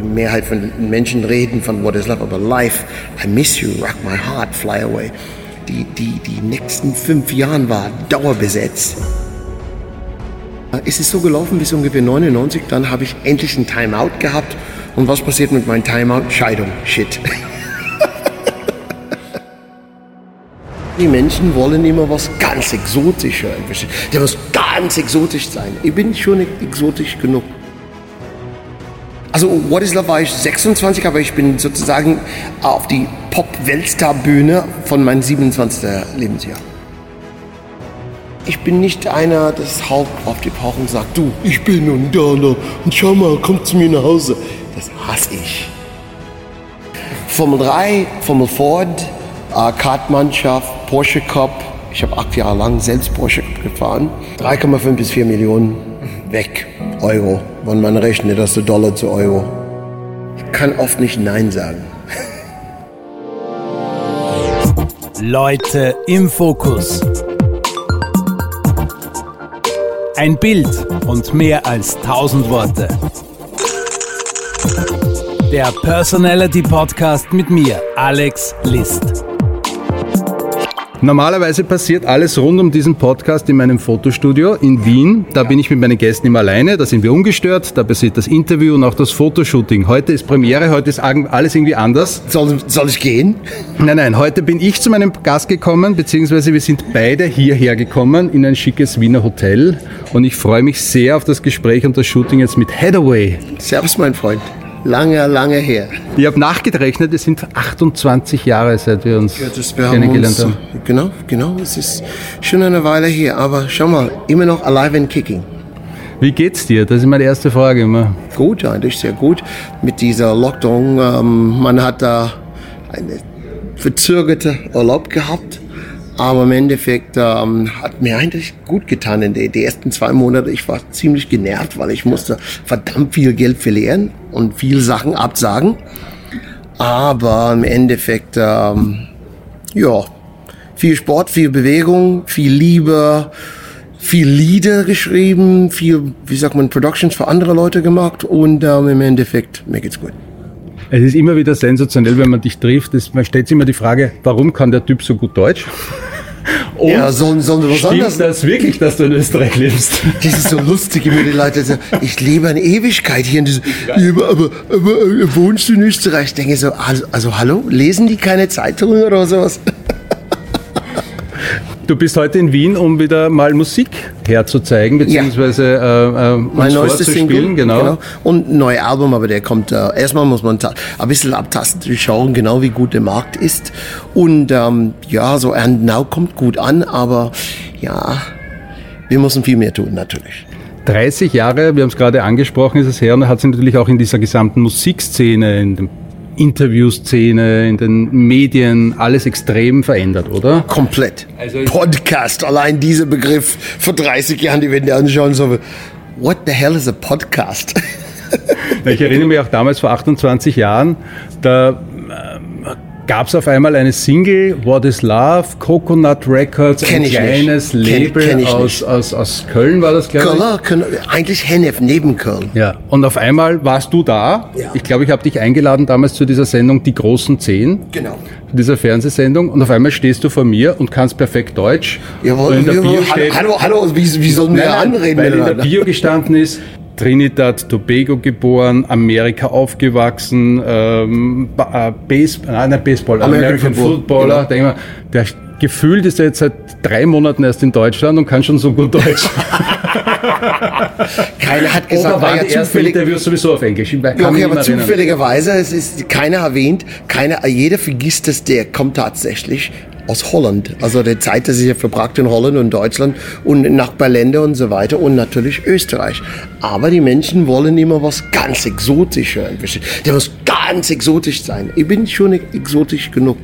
die Mehrheit von Menschen reden von What is Love, aber Life, I miss you, rock my heart, fly away. Die, die, die nächsten fünf Jahre war dauerbesetzt. Es ist so gelaufen bis ungefähr 99, dann habe ich endlich ein Timeout gehabt. Und was passiert mit meinem Timeout? Scheidung. Shit. Die Menschen wollen immer was ganz Exotisches. Der muss ganz exotisch sein. Ich bin schon exotisch genug. Also What is Love war ich 26, aber ich bin sozusagen auf die Pop-Weltstar-Bühne von meinem 27. Lebensjahr. Ich bin nicht einer, das Haupt auf die Pauche und sagt, du, ich bin und da, und schau mal, komm zu mir nach Hause. Das hasse ich. Formel 3, Formel Ford, äh, Kartmannschaft, Porsche Cup. Ich habe acht Jahre lang selbst Porsche Cup gefahren. 3,5 bis 4 Millionen weg, Euro, wenn man rechnet, das ist Dollar zu Euro. Ich kann oft nicht Nein sagen. Leute im Fokus. Ein Bild und mehr als 1000 Worte. Der Personality Podcast mit mir, Alex List. Normalerweise passiert alles rund um diesen Podcast in meinem Fotostudio in Wien. Da bin ich mit meinen Gästen immer alleine, da sind wir ungestört, da passiert das Interview und auch das Fotoshooting. Heute ist Premiere, heute ist alles irgendwie anders. Soll, soll ich gehen? Nein, nein, heute bin ich zu meinem Gast gekommen, beziehungsweise wir sind beide hierher gekommen in ein schickes Wiener Hotel und ich freue mich sehr auf das Gespräch und das Shooting jetzt mit Hathaway. Servus, mein Freund. Lange, lange her. Ich habe nachgerechnet, es sind 28 Jahre, seit wir uns ja, wir kennengelernt haben, haben. Genau, genau. Es ist schon eine Weile her, aber schau mal, immer noch alive and kicking. Wie geht's dir? Das ist meine erste Frage immer. Gut, eigentlich sehr gut. Mit dieser Lockdown, ähm, man hat da eine verzögerte Urlaub gehabt. Aber im Endeffekt ähm, hat mir eigentlich gut getan in die ersten zwei Monate. Ich war ziemlich genervt, weil ich musste verdammt viel Geld verlieren und viel Sachen absagen. Aber im Endeffekt, ähm, ja, viel Sport, viel Bewegung, viel Liebe, viel Lieder geschrieben, viel, wie sagt man, Productions für andere Leute gemacht und ähm, im Endeffekt, mir geht's gut. Es ist immer wieder sensationell, wenn man dich trifft. Das, man stellt sich immer die Frage, warum kann der Typ so gut Deutsch? Und ja, so, so was stimmt anderes. das wirklich, dass du in Österreich lebst? Das ist so lustig, wie die Leute sagen, ich lebe eine Ewigkeit hier in diesem, aber, aber, aber, wohnst du in Österreich? Ich denke so, also, also hallo, lesen die keine Zeitungen oder sowas? Du bist heute in Wien, um wieder mal Musik herzuzeigen, beziehungsweise ja. äh, äh, mein neuestes Single, genau. genau. Und ein neues Album, aber der kommt, äh, erstmal muss man ein bisschen abtasten, schauen, genau wie gut der Markt ist. Und ähm, ja, so And Now kommt gut an, aber ja, wir müssen viel mehr tun, natürlich. 30 Jahre, wir haben es gerade angesprochen, ist es her und hat sich natürlich auch in dieser gesamten Musikszene, in dem Interviewszene, in den Medien alles extrem verändert, oder? Komplett. Also Podcast, allein dieser Begriff vor 30 Jahren, die werden dir anschauen, so, what the hell is a podcast? ich erinnere mich auch damals vor 28 Jahren, da gab es auf einmal eine Single, What is Love, Coconut Records, kenn ein kleines nicht. Label kenn, kenn aus, aus, aus Köln war das, glaube ich. Köln, eigentlich Hennef, neben Köln. Ja, und auf einmal warst du da. Ja. Ich glaube, ich habe dich eingeladen damals zu dieser Sendung Die großen Zehn. Genau. Dieser Fernsehsendung und auf einmal stehst du vor mir und kannst perfekt Deutsch. Jawohl, in der Bio steht, hallo, hallo, wie, wie sollen wir anreden? Weil in der Bio gestanden ist, Trinidad Tobago geboren, Amerika aufgewachsen, ähm, äh, Base, nein, nicht Baseball, American, American Footballer. Genau. Der gefühlt ist er jetzt seit drei Monaten erst in Deutschland und kann schon so gut Deutsch. keiner hat gesagt, Oder waren ja ersten Interviews sowieso auf Englisch? Ich okay, aber zufälligerweise, es ist keiner erwähnt, keiner, jeder vergisst es, der kommt tatsächlich aus Holland. Also der Zeit, ich ja verbracht in Holland und Deutschland und Nachbarländer und so weiter und natürlich Österreich. Aber die Menschen wollen immer was ganz Exotisches. Der muss ganz exotisch sein. Ich bin schon exotisch genug.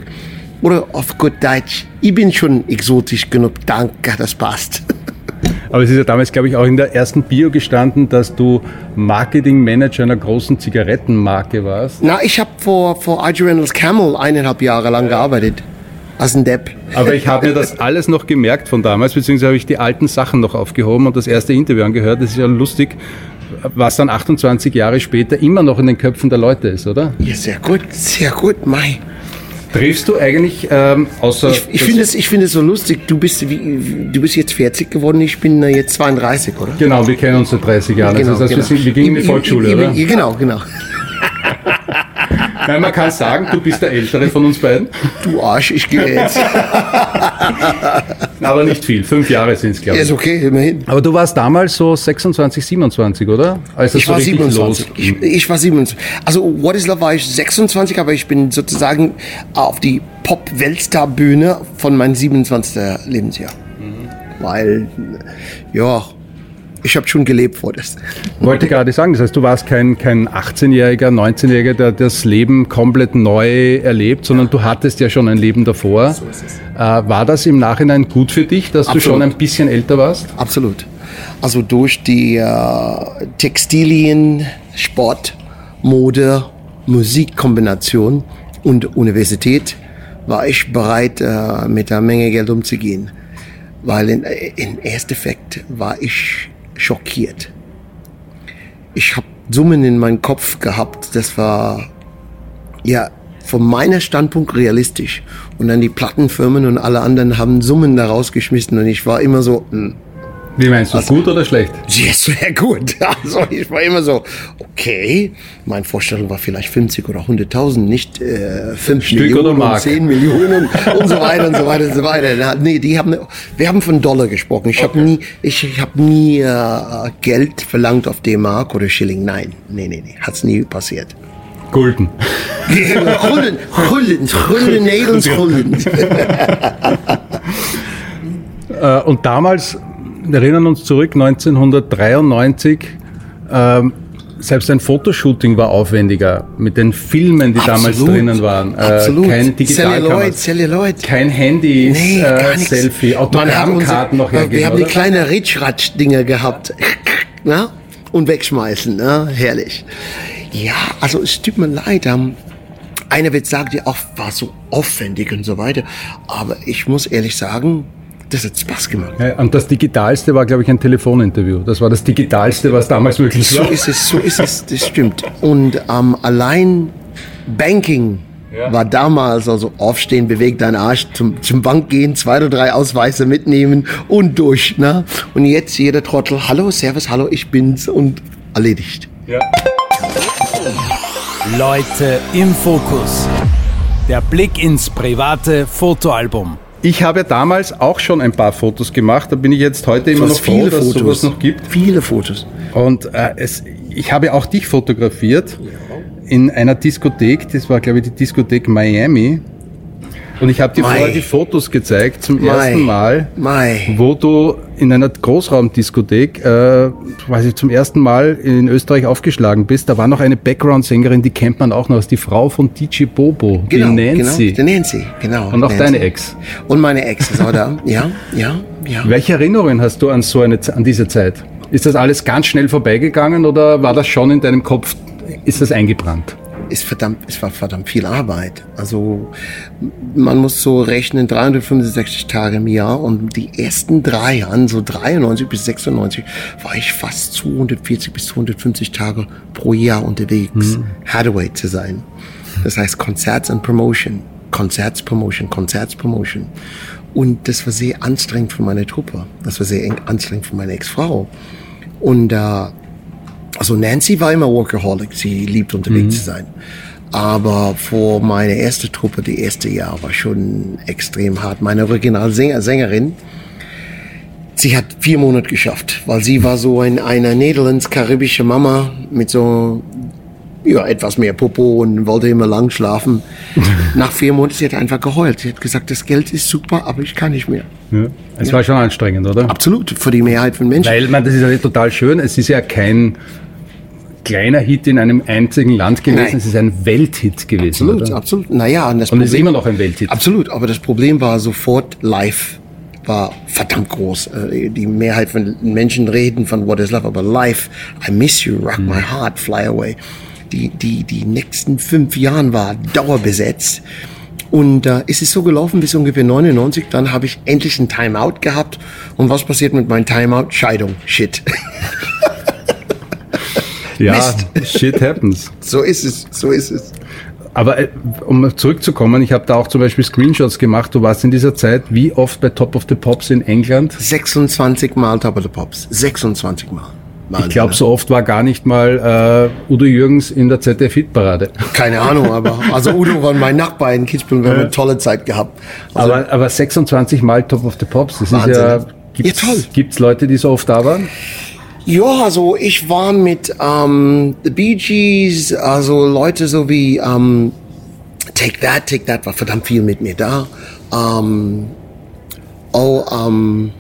Oder auf gut Deutsch, ich bin schon exotisch genug. Danke, das passt. Aber es ist ja damals, glaube ich, auch in der ersten Bio gestanden, dass du Marketingmanager einer großen Zigarettenmarke warst. Na, ich habe vor, vor IG Reynolds Camel eineinhalb Jahre lang gearbeitet als ein Depp. Aber ich habe mir das alles noch gemerkt von damals, beziehungsweise habe ich die alten Sachen noch aufgehoben und das erste Interview angehört. Das ist ja lustig. was dann 28 Jahre später immer noch in den Köpfen der Leute ist, oder? Ja, sehr gut, sehr gut, Mai. Triffst du eigentlich ähm, außer... Ich, ich finde es ich es so lustig, du bist, wie, du bist jetzt 40 geworden, ich bin äh, jetzt 32, oder? Genau, wir kennen uns seit 30 Jahren. Genau, also das heißt, genau. wir, sind, wir gingen in die Volksschule, ich- oder? ich- Genau, genau. Nein, man kann sagen, du bist der Ältere von uns beiden. Du Arsch, ich gehe jetzt. Aber nicht viel. Fünf Jahre sind es, glaube Ja, ich. ist okay, immerhin. Aber du warst damals so 26, 27, oder? Als es Ich so war richtig 27. los. Ich, ich war 27. Also What is Love war ich 26, aber ich bin sozusagen auf die Pop-Weltstar-Bühne von meinem 27. Lebensjahr. Weil, ja, ich habe schon gelebt vor das. Wollte gerade sagen, das heißt, du warst kein, kein 18-Jähriger, 19-Jähriger, der das Leben komplett neu erlebt, sondern du hattest ja schon ein Leben davor. So ist es. Äh, war das im Nachhinein gut für dich, dass du Absolut. schon ein bisschen älter warst? Absolut. Also durch die äh, Textilien, Sport, Mode, Musikkombination und Universität war ich bereit, äh, mit einer Menge Geld umzugehen. Weil in, in Ersteffekt war ich schockiert. Ich habe Summen in meinem Kopf gehabt, das war ja von meiner Standpunkt realistisch. Und dann die Plattenfirmen und alle anderen haben Summen da rausgeschmissen und ich war immer so, hm, Wie meinst du, gut oder schlecht? Yes, wäre gut. Also ich war immer so, okay, meine Vorstellung war vielleicht 50 oder 100.000, nicht äh, 5 Stück Millionen oder Mark? 10 Millionen und so weiter und so weiter und so weiter. Na, Nee, die haben, wir haben von Dollar gesprochen. Ich habe nie, ich, ich habe nie äh, Geld verlangt auf D-Mark oder Schilling. Nein, nee, nee, nee, hat's nie passiert. Gulden. Gulden, Gulden, Gulden, Gulden. Äh, und damals, erinnern uns zurück, 1993, ähm, selbst ein Fotoshooting war aufwendiger mit den Filmen, die damals Absolut. drinnen waren. Äh, Absolut. Kein Digitalkamera, Celluloid, kein Handy, Nee, äh. Selfie, Autogrammkarten noch hergeben, Wir haben die kleinen Ritschratsch-Dinger gehabt. Na? Und wegschmeißen. Na? Herrlich. Ja, also es tut mir leid. Ähm, einer wird sagen, ja, auch war so aufwendig und so weiter. Aber ich muss ehrlich sagen, das hat Spaß gemacht. Ja, und das Digitalste war, glaube ich, ein Telefoninterview. Das war das Digitalste, was damals möglich So war. ist es, so ist es, das stimmt. Und ähm, allein Banking Ja. war damals, also aufstehen, bewegt deinen Arsch, zum, zum Bank gehen, zwei oder drei Ausweise mitnehmen und durch. Ne? Und jetzt jeder Trottel, hallo, Servus, hallo, ich bin's und erledigt. Ja. Leute im Fokus. Der Blick ins private Fotoalbum. Ich habe damals auch schon ein paar Fotos gemacht. Da bin ich jetzt heute immer noch froh, dass es sowas noch gibt. Viele Fotos. Und äh, es, ich habe auch dich fotografiert in einer Diskothek. Das war, glaube ich, die Diskothek Miami. Und ich habe dir vorher die Fotos gezeigt zum Mai. ersten Mal, Mai. wo du in einer Großraumdiskothek, äh, weiß ich, zum ersten Mal in Österreich aufgeschlagen bist. Da war noch eine Background-Sängerin, die kennt man auch noch, ist die Frau von DJ Bobo, Genau, die Nancy. Genau, die Nancy, genau. Und auch Nancy. deine Ex. Und meine Ex ist auch da. Ja, ja, ja. Welche Erinnerungen hast du an so eine, an diese Zeit? Ist das alles ganz schnell vorbeigegangen oder war das schon in deinem Kopf, ist das eingebrannt? Ist verdammt, es war verdammt viel Arbeit. Also man muss so rechnen, 365 Tage im Jahr und die ersten drei Jahren, so 93 bis 96, war ich fast 240 bis 250 Tage pro Jahr unterwegs, Hathaway zu sein. Das heißt Konzerts und Promotion, Konzerts, Promotion, Konzerts, Promotion. Und das war sehr anstrengend für meine Truppe. Das war sehr eng- anstrengend für meine Ex-Frau. Und äh, also Nancy war immer Workaholic, sie liebt unterwegs zu sein. Aber vor meine erste Truppe, die erste Jahr, war schon extrem hart. Meine Originalsängerin, Sängerin, sie hat vier Monate geschafft, weil sie war so ein, eine niederlands-karibische Mama mit so ja, etwas mehr Popo und wollte immer lang schlafen. Nach vier Monaten, sie hat einfach geheult. Sie hat gesagt, das Geld ist super, aber ich kann nicht mehr. Ja. Es war schon anstrengend, oder? Absolut, für die Mehrheit von Menschen. Weil, man, das ist ja total schön. Es ist ja kein kleiner Hit in einem einzigen Land gewesen. Nein. Es ist ein Welthit gewesen. Absolut, oder? absolut. Naja, und das Und es ist immer noch ein Welthit. Absolut, aber das Problem war sofort live war verdammt groß. Äh, Die Mehrheit von Menschen reden von What is Love, aber live, I miss you, rock my heart, fly away. Die, die, die nächsten fünf Jahren war dauerbesetzt. Und äh, es ist so gelaufen bis ungefähr 99, dann habe ich endlich ein Timeout gehabt. Und was passiert mit meinem Timeout? Scheidung, shit. Ja, Mist. shit happens. So ist es, so ist es. Aber äh, um zurückzukommen, ich habe da auch zum Beispiel Screenshots gemacht. Du warst in dieser Zeit wie oft bei Top of the Pops in England? 26 Mal Top of the Pops. 26 Mal. Wahnsinn, ich glaube, so oft war gar nicht mal äh, Udo Jürgens in der ZDF-Hitparade. Keine Ahnung, aber also Udo war mein Nachbar in Kitzbühel, wir haben eine tolle Zeit gehabt. Also, aber, aber 26 Mal Top of the Pops, das Wahnsinn, ist ja... Gibt's, ja, toll. Gibt's Leute, die so oft da waren? Ja, also ich war mit ähm, The Bee Gees, also Leute so wie ähm, Take That, Take That war verdammt viel mit mir da. Ähm, oh, ähm,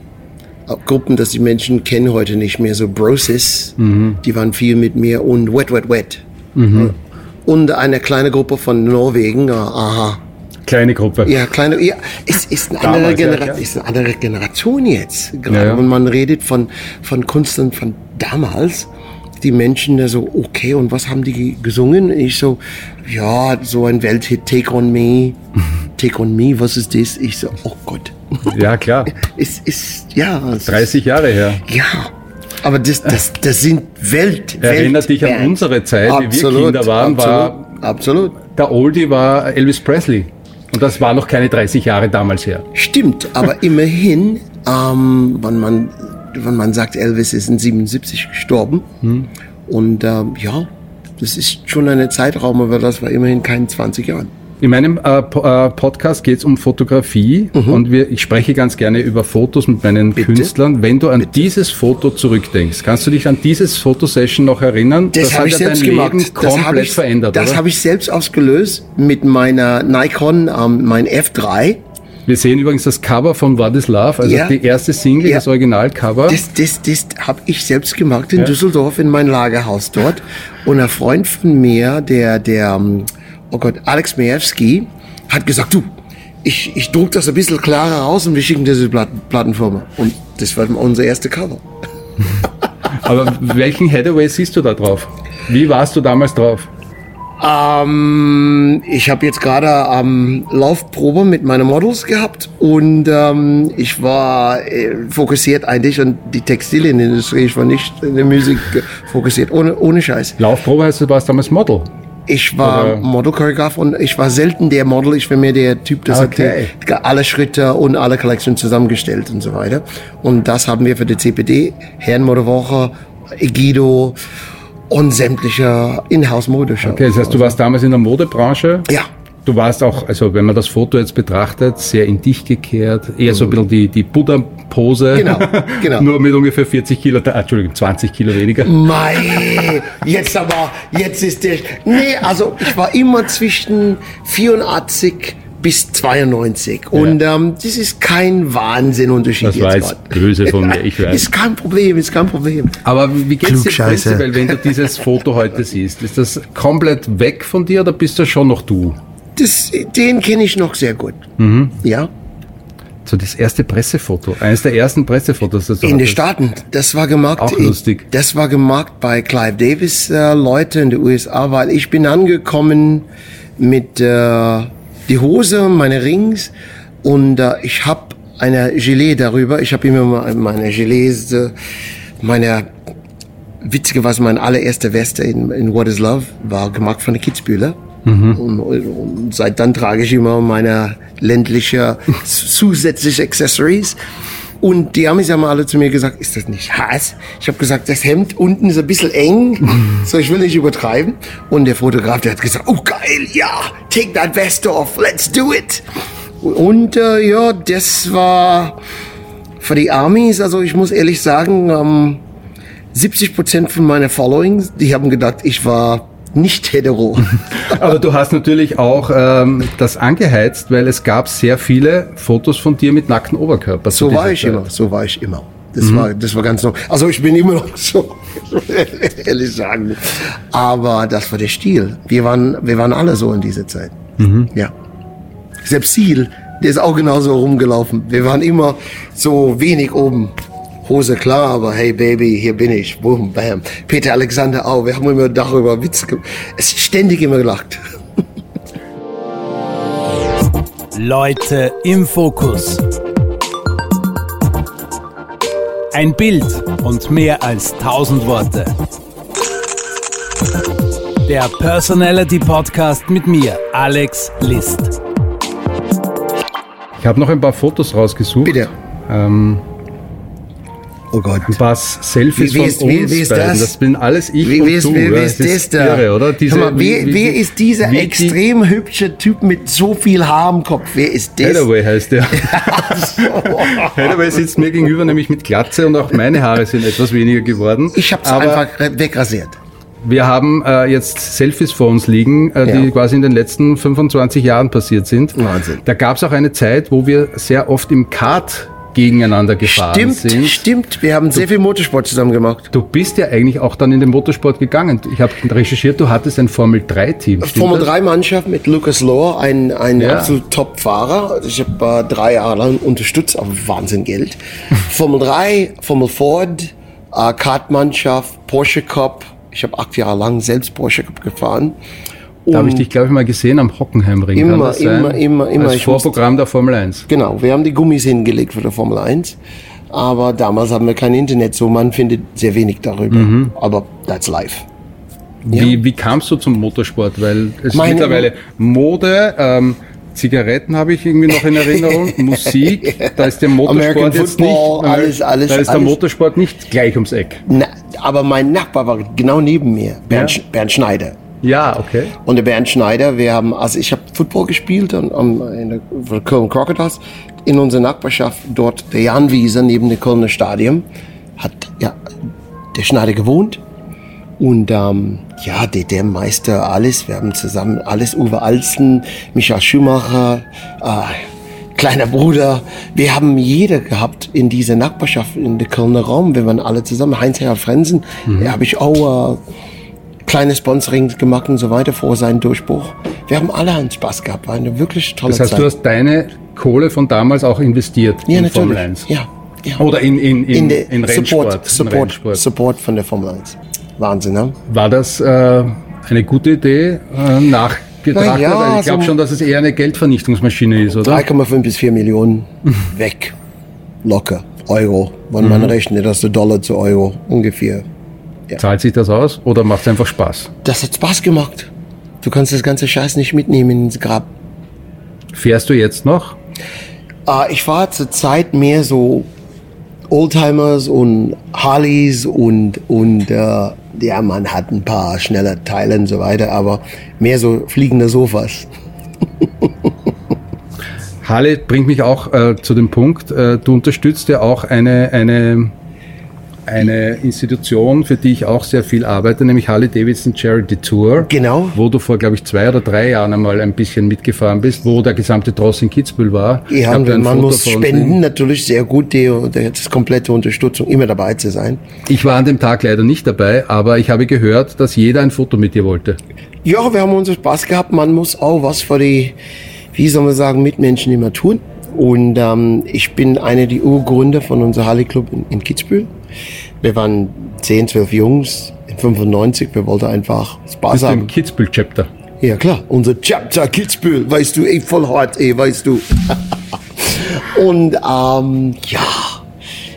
Gruppen, dass die Menschen kennen heute nicht mehr, so Brosis, mhm. die waren viel mit mir und Wet Wet Wet. Mhm. Und eine kleine Gruppe von Norwegen, aha, Kleine Gruppe. Ja, kleine, ja, es ist eine, andere, Genera ja, ist eine andere Generation jetzt. Gerade ja, wenn man redet von, von Künstlern von damals, die Menschen da so, okay, und was haben die gesungen? Ich so, ja, so ein Welthit, Take on Me, Take on Me, was ist das? Ich so, oh Gott. Ja, klar. es ist, ja. Es 30 Jahre her. Ja. Aber das, das, das sind Welt. Erinnert dich an unsere Zeit, absolut, wie wir Kinder waren, absolut, war. Absolut. Der Oldie war Elvis Presley. Und das war noch keine 30 Jahre damals her. Stimmt, aber immerhin, ähm, wenn, man, wenn man sagt, Elvis ist in 77 gestorben. Hm. Und ähm, ja, das ist schon ein Zeitraum, aber das war immerhin kein 20 Jahren. In meinem äh, äh Podcast geht es um Fotografie mhm. und wir, ich spreche ganz gerne über Fotos mit meinen Bitte? Künstlern. Wenn du an Bitte? dieses Foto zurückdenkst, kannst du dich an dieses Fotosession noch erinnern? Das, das habe ich selbst gemacht. Leben komplett ich, verändert. Das habe ich selbst ausgelöst mit meiner Nikon, ähm, mein F3. Wir sehen übrigens das Cover von What is Love, also ja. die erste Single, ja. das Originalcover. Das, das, das habe ich selbst gemacht in ja. Düsseldorf in mein Lagerhaus dort. Und ein Freund von mir, der, der, ähm, oh Gott, Alex Majewski, hat gesagt, du, ich, ich druck das ein bisschen klarer aus und wir schicken diese Platten, Plattenfirma. Und das war unser erste Cover. Aber welchen Headaway siehst du da drauf? Wie warst du damals drauf? Ähm, ich habe jetzt gerade ähm, Laufprobe mit meinen Models gehabt und ähm, ich war äh, fokussiert eigentlich und die Textilienindustrie, ich war nicht in der Musik fokussiert, ohne, ohne Scheiß. Laufprobe heißt, du warst damals Model? Ich war Model-Choreograf und ich war selten der Model. Ich war mehr der Typ, der okay. hat alle Schritte und alle Kollektionen zusammengestellt und so weiter. Und das haben wir für die CPD, Herrenmodewoche, Egido und sämtliche Inhouse-Modeshows. Okay, das heißt, du warst damals in der Modebranche? Ja. Du warst auch, also wenn man das Foto jetzt betrachtet, sehr in dich gekehrt, eher so ein bisschen die, die Buddha-Pose. Genau, genau. Nur mit ungefähr 40 Kilo, äh, Entschuldigung, 20 Kilo weniger. Mei, jetzt aber, jetzt ist der, nee, also ich war immer zwischen 84 bis 92. Und ja. ähm, das ist kein Wahnsinnunterschied. Das war jetzt böse von mir, ich weiß. Ist kein Problem, ist kein Problem. Aber wie geht's dir prinzipiell, wenn du dieses Foto heute siehst? Ist das komplett weg von dir oder bist du schon noch du? Das, den kenne ich noch sehr gut. Mhm. Ja. So das erste Pressefoto, eines der ersten Pressefotos. Das in den Staaten, das war gemacht. Auch lustig. Das war gemacht bei Clive Davis äh, Leute in den USA, weil ich bin angekommen mit äh, die Hose, meine Rings und äh, ich habe eine Gelee darüber. Ich habe immer meine Gelees, äh, meine witzige was meine allererste Weste in, in What is Love war gemacht von der Kitzbühler. Mhm. Und, und, seit dann trage ich immer meine ländliche zusätzliche Accessories. Und die Amis haben alle zu mir gesagt, ist das nicht Hass? Ich habe gesagt, das Hemd unten ist ein bisschen eng, so ich will nicht übertreiben. Und der Fotograf, der hat gesagt, oh geil, ja, take that vest off, let's do it. Und äh, ja, das war für die Amis, also ich muss ehrlich sagen, ähm, 70 Prozent von meiner Followings, die haben gedacht, ich war nicht hetero. Aber du hast natürlich auch ähm, das angeheizt, weil es gab sehr viele Fotos von dir mit nacktem Oberkörper. So war ich Zeit. immer, so war ich immer. Das, mhm. war, das war ganz noch. Also ich bin immer noch so, ehrlich sagen. Aber das war der Stil. Wir waren, wir waren alle so in dieser Zeit. Mhm. Ja. Selbst Ziel, der ist auch genauso rumgelaufen. Wir waren immer so wenig oben. Hose klar, aber hey Baby, hier bin ich. Boom, bam. Peter Alexander auch. Wir haben immer darüber Witze gemacht. Es ist ständig immer gelacht. Leute im Fokus. Ein Bild und mehr als tausend Worte. Der Personality Podcast mit mir, Alex List. Ich habe noch ein paar Fotos rausgesucht. Bitte. Ähm, Oh Gott. paar Selfies Wie- wie ist- von wie- uns wie ist beiden. das? Das bin alles ich Wie, und wie ist, du. wie, ja. wie ist Es das da? irre, oder? Diese, mal, wer, wie- wer wie- ist dieser wie die- extrem hübsche Typ mit so viel Haar im Kopf? Wer ist das? Hathaway heißt der. Hathaway sitzt mir gegenüber, nämlich mit Glatze und auch meine Haare sind etwas weniger geworden. Ich hab's Aber einfach wegrasiert. Wir haben äh, jetzt Selfies vor uns liegen, äh, die Ja. quasi in den letzten 25 Jahren passiert sind. Wahnsinn. Da gab es auch eine Zeit, wo wir sehr oft im Kart gegeneinander gefahren Stimmt, sind. stimmt. Wir haben sehr viel Motorsport zusammen gemacht. Du bist ja eigentlich auch dann in den Motorsport gegangen. Ich habe recherchiert, du hattest ein Formel-3-Team. Formel 3 Mannschaft mit Lucas Lohr, ein, ein Ja. absolut Top-Fahrer. Ich habe äh, drei Jahre lang unterstützt, aber Wahnsinn Geld. Formel 3, Formel Ford, äh, Kartmannschaft, Porsche Cup. Ich habe acht Jahre lang selbst Porsche Cup gefahren. Da habe ich dich, glaube ich, mal gesehen am Hockenheimring. Immer, immer, immer, immer. Als Ich Vorprogramm der Formel 1. Genau, wir haben die Gummis hingelegt für die Formel 1. Aber damals haben wir kein Internet, so man findet sehr wenig darüber. Mhm. Aber that's life. Wie, wie kamst du zum Motorsport? Weil es ist mittlerweile Mode, ähm, Zigaretten habe ich irgendwie noch in Erinnerung, Musik, da ist der Motorsport jetzt nicht, alles, alles, da ist der alles. Motorsport nicht gleich ums Eck. Na, aber mein Nachbar war genau neben mir, Bernd, Ja? Bernd Schneider. Ja, okay. Und der Bernd Schneider, wir haben, also ich habe Football gespielt und, um, in der Köln Crocodiles. In unserer Nachbarschaft dort der Jan Wieser neben dem Kölner Stadion hat ja der Schneider gewohnt. Und ähm, ja der, Meister alles, wir haben zusammen alles Uwe Alsten, Michael Schumacher, äh, kleiner Bruder, wir haben jeder gehabt in dieser Nachbarschaft in der Kölner Raum, wir waren alle zusammen, Heinz-Herr Frenzen, da habe ich auch äh, kleine Sponsoring gemacht und so weiter vor seinem Durchbruch. Wir haben alle einen Spaß gehabt, war eine wirklich tolle Das heißt, Zeit. du hast deine Kohle von damals auch investiert ja, in natürlich. Formel 1. Ja, ja. Oder in, in, in, in in Rennsport. Support, Support, Rennsport. Support von der Formel 1. Wahnsinn, ne? War das äh, eine gute Idee äh, nachgetrachtet? Na ja, ich glaube so- schon, dass es eher eine Geldvernichtungsmaschine ist, oder? 3,5 bis 4 Millionen weg. Locker. Euro. Wenn man rechnet, das ist Dollar zu Euro. Ungefähr. Zahlt sich das aus oder macht es einfach Spaß? Das hat Spaß gemacht. Du kannst das ganze Scheiß nicht mitnehmen ins Grab. Fährst du jetzt noch? Äh, ich fahre zur Zeit mehr so Oldtimers und Harleys und, und äh, ja, man hat ein paar schnelle Teile und so weiter, aber mehr so fliegende Sofas. Harley bringt mich auch äh, zu dem Punkt, äh, du unterstützt ja auch eine, eine, eine Institution, für die ich auch sehr viel arbeite, nämlich Harley Davidson Charity Tour. Genau. Wo du vor, glaube ich, zwei oder drei Jahren einmal ein bisschen mitgefahren bist, wo der gesamte Tross in Kitzbühel war. Ich Ja, ein man Foto muss spenden, natürlich sehr gut, die, die, das komplette Unterstützung, immer dabei zu sein. Ich war an dem Tag leider nicht dabei, aber ich habe gehört, dass jeder ein Foto mit dir wollte. Ja, wir haben unseren Spaß gehabt. Man muss auch was für die, wie soll man sagen, Mitmenschen immer tun. Und ähm, ich bin einer der Urgründer von unserem Harley Club in, in Kitzbühel. Wir waren 10, 12 Jungs in 95. Wir wollten einfach Spaß Bist du im haben. Kitzbühel-Chapter. Ja klar, unser Chapter Kitzbühel, weißt du, ey, voll hart, ey, weißt du. Und ähm, ja,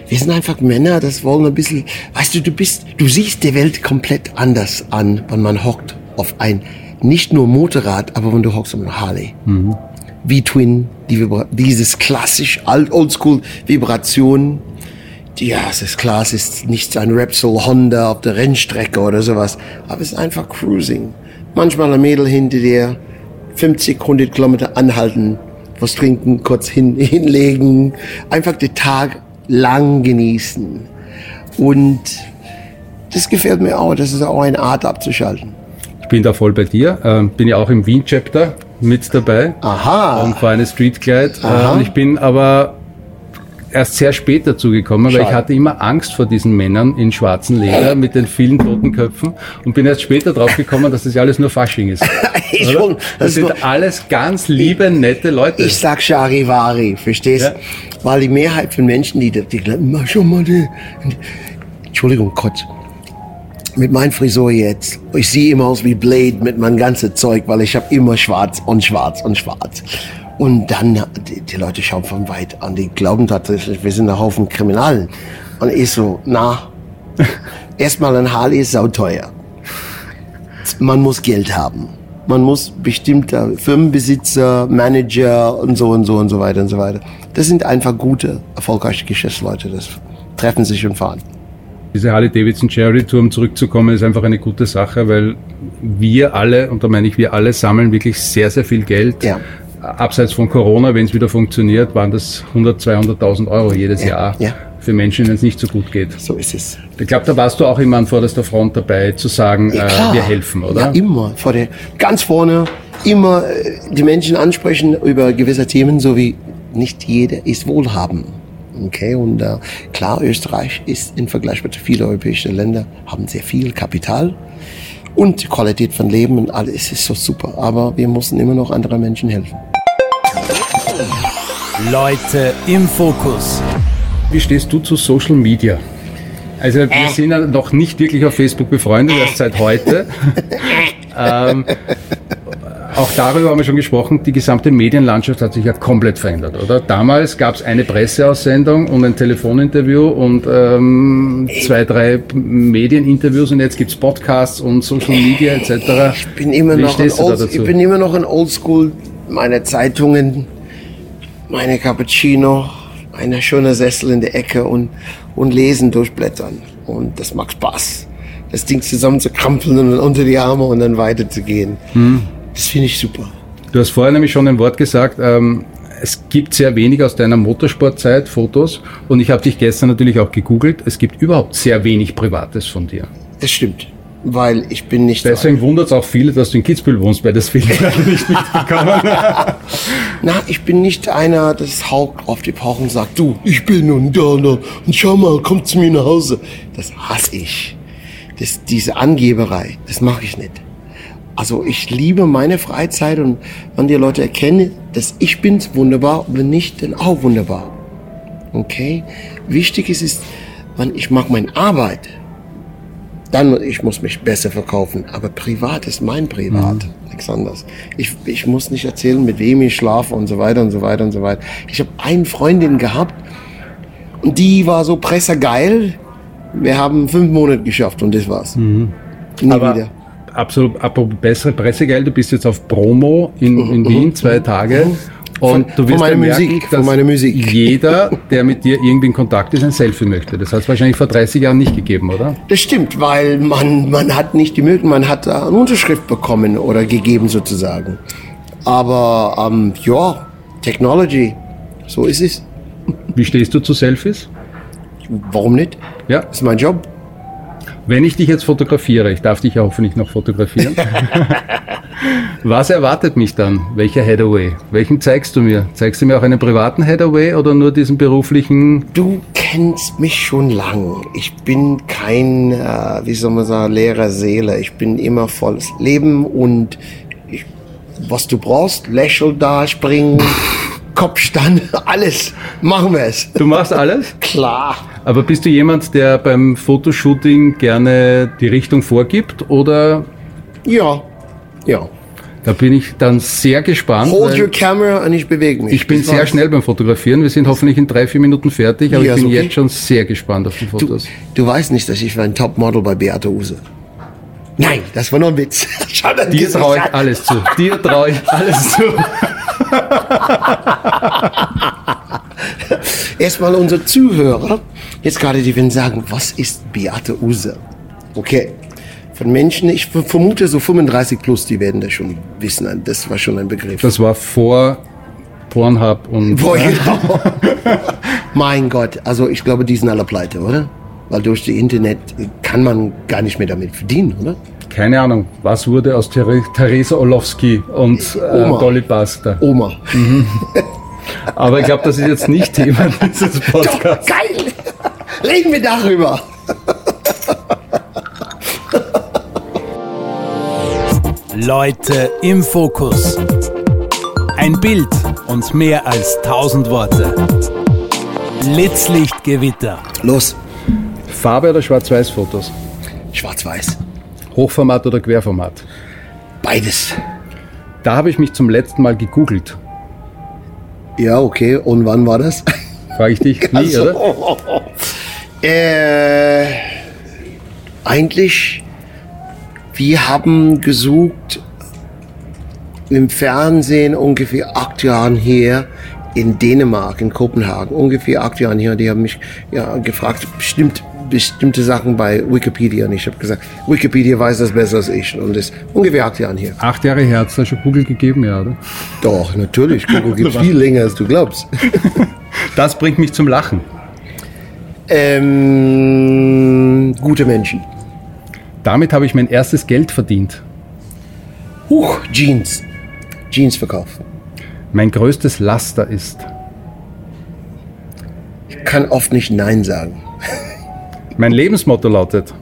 wir sind einfach Männer, das wollen ein bisschen, weißt du, du bist, du siehst die Welt komplett anders an, wenn man hockt auf ein, nicht nur Motorrad, aber wenn du hockst auf einem Harley. V-Twin, die Vibra dieses klassisch alt- oldschool Vibration. Ja, es ist klar, es ist nicht ein Repsol Honda auf der Rennstrecke oder sowas, aber es ist einfach Cruising. Manchmal ein Mädel hinter dir, 50, 100 Kilometer anhalten, was trinken, kurz hin, hinlegen, einfach den Tag lang genießen. Und das gefällt mir auch, das ist auch eine Art abzuschalten. Ich bin da voll bei dir. Ähm, bin ja auch im Wien-Chapter mit dabei. Aha. Und fahre eine Streetkleid. Aha. Ähm, ich bin aber erst sehr spät dazu gekommen, weil ich hatte immer Angst vor diesen Männern in schwarzen Leder mit den vielen toten Köpfen und bin erst später drauf gekommen, dass das ja alles nur Fasching ist. Ich will- Das das sind war- alles ganz liebe, nette Leute. Ich sag Charivari, verstehst? Ja. Weil die Mehrheit von Menschen, die, die glauben, "Ma, schau mal, die, Entschuldigung, Gott. Mit meiner Frisur jetzt, ich sehe immer aus wie Blade mit meinem ganzen Zeug, weil ich habe immer schwarz und schwarz und schwarz. Und dann, die, die Leute schauen von weit an, die glauben tatsächlich, wir sind ein Haufen Kriminalen. Und ich so, na, erstmal ein Harley ist sauteuer. man muss Geld haben. Man muss bestimmter Firmenbesitzer, Manager und so und so und so weiter und so weiter. Das sind einfach gute, erfolgreiche Geschäftsleute. Das treffen sich und fahren. Diese Harley Davidson Charity Tour, zurückzukommen, ist einfach eine gute Sache, weil wir alle, und da meine ich wir alle, sammeln wirklich sehr, sehr viel Geld. Ja. Abseits von Corona, wenn es wieder funktioniert, waren das 100, 200.000 Euro jedes Ja, Jahr ja. für Menschen, denen es nicht so gut geht. So ist es. Ich glaube, da warst du auch immer an vorderster Front dabei, zu sagen, Ja, äh, wir helfen, oder? Ja, immer. Vor der, ganz vorne, immer äh, die Menschen ansprechen über gewisse Themen, so wie nicht jeder ist wohlhabend. Okay, und äh, klar, Österreich ist im Vergleich mit vielen europäischen Ländern, haben sehr viel Kapital und die Qualität von Leben und alles ist so super. Aber wir müssen immer noch anderen Menschen helfen. Leute im Fokus. Wie stehst du zu Social Media? Also wir sind ja noch nicht wirklich auf Facebook befreundet, erst seit heute. ähm, auch darüber haben wir schon gesprochen, die gesamte Medienlandschaft hat sich ja komplett verändert, oder? Damals gab es eine Presseaussendung und ein Telefoninterview und ähm, zwei, drei Medieninterviews und jetzt gibt's Podcasts und Social Media etc. Ich bin immer Wie noch ein Old, ich bin immer noch ein Oldschool. Meine Zeitungen, meine Cappuccino, ein schöner Sessel in der Ecke und, und lesen, durchblättern. Und das macht Spaß. Das Ding zusammen zu krampeln und unter die Arme und dann weiterzugehen. Hm. Das finde ich super. Du hast vorher nämlich schon ein Wort gesagt, ähm, es gibt sehr wenig aus deiner Motorsportzeit, Fotos. Und ich habe dich gestern natürlich auch gegoogelt. Es gibt überhaupt sehr wenig Privates von dir. Das stimmt. Weil ich bin nicht Deswegen wundert es auch viele, dass du in Kitzbühel wohnst, weil das viele leider nicht mitbekommen. Na, ich bin nicht einer, das haut auf die Pauche und sagt, du, ich bin und da und da und schau mal, komm zu mir nach Hause. Das hasse ich. Das, diese Angeberei, das mache ich nicht. Also ich liebe meine Freizeit und wenn die Leute erkennen, dass ich bin's, wunderbar, wenn nicht, dann auch wunderbar. Okay? Wichtig ist, ist, wenn ich mache meine Arbeit, dann ich muss mich besser verkaufen. Aber privat ist mein Privat, nichts anderes. Ich, ich muss nicht erzählen, mit wem ich schlafe und so weiter und so weiter und so weiter. Ich habe eine Freundin gehabt und die war so pressegeil. Wir haben fünf Monate geschafft und das war's. Nie Aber wieder. Absolut, apropos bessere Pressegeld, du bist jetzt auf Promo in, in Wien, zwei Tage. Und Von- du wirst von merken, dass jeder, der mit dir irgendwie in Kontakt ist, ein Selfie möchte. Das hat es wahrscheinlich vor 30 Jahren nicht gegeben, oder? Das stimmt, weil man, man hat nicht die Möglichkeit, man hat da eine Unterschrift bekommen oder gegeben sozusagen. Aber ähm, ja, Technology, so ist es. Wie stehst du zu Selfies? Warum nicht? Ja, Das ist mein Job. Wenn ich dich jetzt fotografiere, ich darf dich ja hoffentlich noch fotografieren. Was erwartet mich dann? Welcher Headaway? Welchen zeigst du mir? Zeigst du mir auch einen privaten Headaway oder nur diesen beruflichen? Du kennst mich schon lang. Ich bin kein, äh, wie soll man sagen, leerer Seele. Ich bin immer volles Leben und ich, was du brauchst, Lächel da, springen, Kopfstand, alles. Machen wir es. Du machst alles? Klar. Aber bist du jemand, der beim Fotoshooting gerne die Richtung vorgibt oder Ja, ja. da bin ich dann sehr gespannt. Hold your camera und ich bewege mich. ich bin Das sehr war's. schnell beim Fotografieren. Wir sind hoffentlich in drei, vier Minuten fertig, aber Ja, ich bin okay. jetzt schon sehr gespannt auf die Du, Fotos. du weißt nicht, dass ich war ein Topmodel bei Beate Use. Nein, das war nur ein Witz. Schau dann Dir traue ich alles zu. Dir traue ich alles zu. Erstmal unsere Zuhörer, jetzt gerade die werden sagen, was ist Beate Use? Okay, von Menschen, ich vermute so 35 plus, die werden das schon wissen, das war schon ein Begriff. Das war vor Pornhub und Boah, genau. mein Gott, also ich glaube, die sind alle pleite, oder? Weil durch die Internet kann man gar nicht mehr damit verdienen, oder? keine Ahnung, was wurde aus Ther Theresa Orlowski und äh, Oma. Dolly Buster. Oma. Aber ich glaube, das ist jetzt nicht Thema dieses Podcasts. Geil! Reden wir darüber. Leute im Fokus. Ein Bild und mehr als tausend Worte. Blitzlichtgewitter. Los, Farbe oder Schwarz-Weiß-Fotos? schwarz-weiß. Hochformat oder Querformat? Beides. Da habe ich mich zum letzten Mal gegoogelt. Ja, okay. Und wann war das? Frage ich dich nie, Also, oder? Äh, eigentlich Wir haben gesucht im Fernsehen ungefähr acht Jahren her in Dänemark, in Kopenhagen, ungefähr acht Jahren her. Die haben mich ja gefragt, bestimmt bestimmte Sachen bei Wikipedia und ich habe gesagt, Wikipedia weiß das besser als ich und das ist ungefähr acht Jahre her. Acht Jahre her hat es da schon Google gegeben, ja, oder? Doch, natürlich. Google gibt viel länger, als du glaubst. das bringt mich zum Lachen. Ähm, gute Menschen. Damit habe ich mein erstes Geld verdient. Huch, Jeans. Jeans verkaufen. Mein größtes Laster ist. Ich kann oft nicht Nein sagen. Mein Lebensmotto lautet.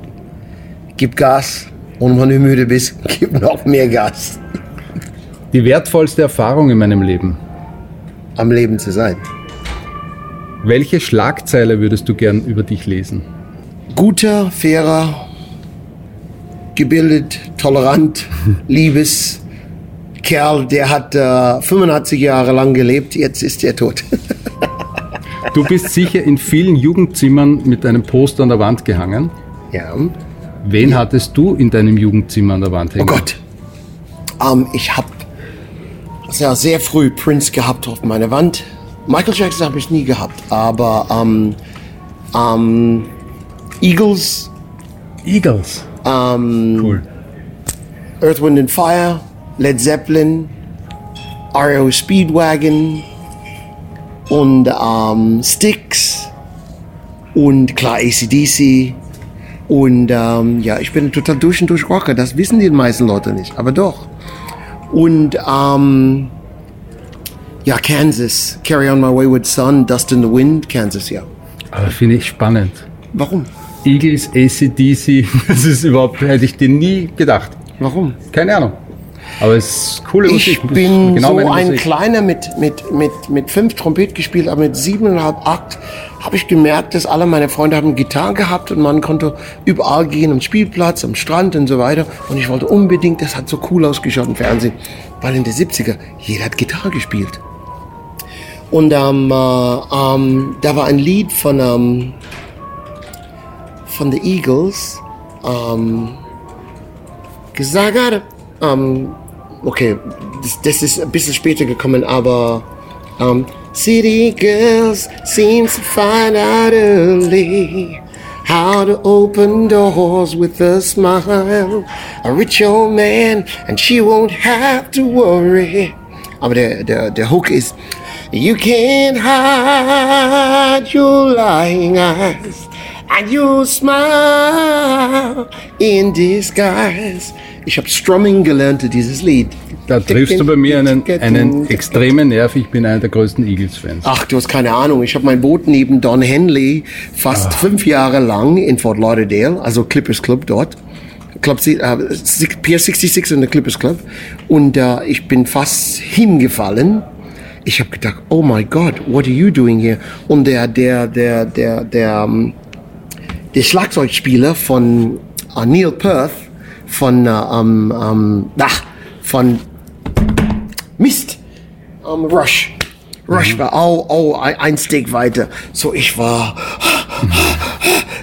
Gib Gas und wenn du müde bist, gib noch mehr Gas. Die wertvollste Erfahrung in meinem Leben. Am Leben zu sein. Welche Schlagzeile würdest du gern über dich lesen? Guter, fairer, gebildet, tolerant, liebes Kerl, der hat äh, 85 Jahre lang gelebt, jetzt ist er tot. du bist sicher in vielen Jugendzimmern mit einem Poster an der Wand gehangen. Ja. Wen ja. hattest du in deinem Jugendzimmer an der Wand hängen? Oh Gott. Ähm, ich habe ja, sehr früh Prince gehabt auf meiner Wand. Michael Jackson habe ich nie gehabt, aber ähm, ähm, Eagles. Eagles. Ähm, cool. Earth, Wind and Fire, Led Zeppelin, REO Speedwagon und ähm, Sticks und klar ACDC. Und ähm, ja, ich bin total durch und durch Rocker. Das wissen die meisten Leute nicht, aber doch. Und ähm, ja, Kansas, Carry on My Wayward Son, Dust in the Wind, Kansas, ja. Aber finde ich spannend. Warum? Eagles, ACDC, das ist überhaupt, hätte ich dir nie gedacht. Warum? Keine Ahnung. Aber es ist coole Musik. Ich bin genau so ein Musik. Kleiner mit, mit, mit, mit fünf Trompet gespielt, aber mit siebeneinhalb, acht habe ich gemerkt, dass alle meine Freunde haben Gitarre gehabt und man konnte überall gehen, am Spielplatz, am Strand und so weiter. Und ich wollte unbedingt, das hat so cool ausgeschaut im Fernsehen, weil in den 70er jeder hat Gitarre gespielt. Und ähm, äh, ähm, da war ein Lied von ähm, von The Eagles. Ähm, gesagt, ähm, okay, das, das, ist ein bisschen später gekommen, aber ähm, City Girls seems to find out early how to open doors with a smile. A rich old man and she won't have to worry. Aber der, der, der Hook ist You can't hide your lying eyes and you smile in disguise. Ich habe Strumming gelernt, dieses Lied. Da triffst du bei mir einen, einen extremen Nerv. Ich bin einer der größten Eagles-Fans. Ach, du hast keine Ahnung. Ich habe mein Boot neben Don Henley fast Ach. fünf Jahre lang in Fort Lauderdale, also Clippers Club dort. Club, uh, Pier 66 in der Clippers Club. Und uh, ich bin fast hingefallen. Ich habe gedacht, oh my God, what are you doing here? Und der, der, der, der, der, ähm, der Schlagzeugspieler von uh, Neil Perth, von, um, um, ach, von Mist, um, Rush. Rush mhm. war oh, oh, ein Steg weiter. So, ich war,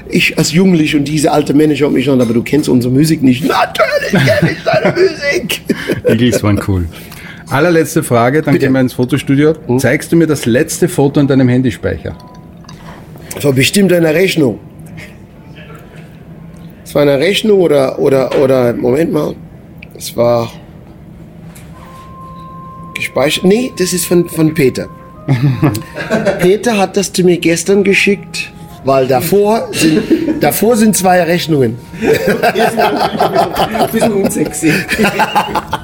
ich als Jugendlich und diese alte Manager um mich schon, aber du kennst unsere Musik nicht. Natürlich kenne ich deine Musik. Die Eagles waren cool. Allerletzte Frage, dann Bitte. gehen wir ins Fotostudio. Hm? Zeigst du mir das letzte Foto in deinem Handyspeicher? Das war bestimmt eine Rechnung. Es war eine Rechnung oder, oder, oder, Moment mal. Es war gespeichert. Nee, das ist von, von Peter. Peter hat das zu mir gestern geschickt, weil davor sind, davor sind zwei Rechnungen. Ein bisschen unsexy.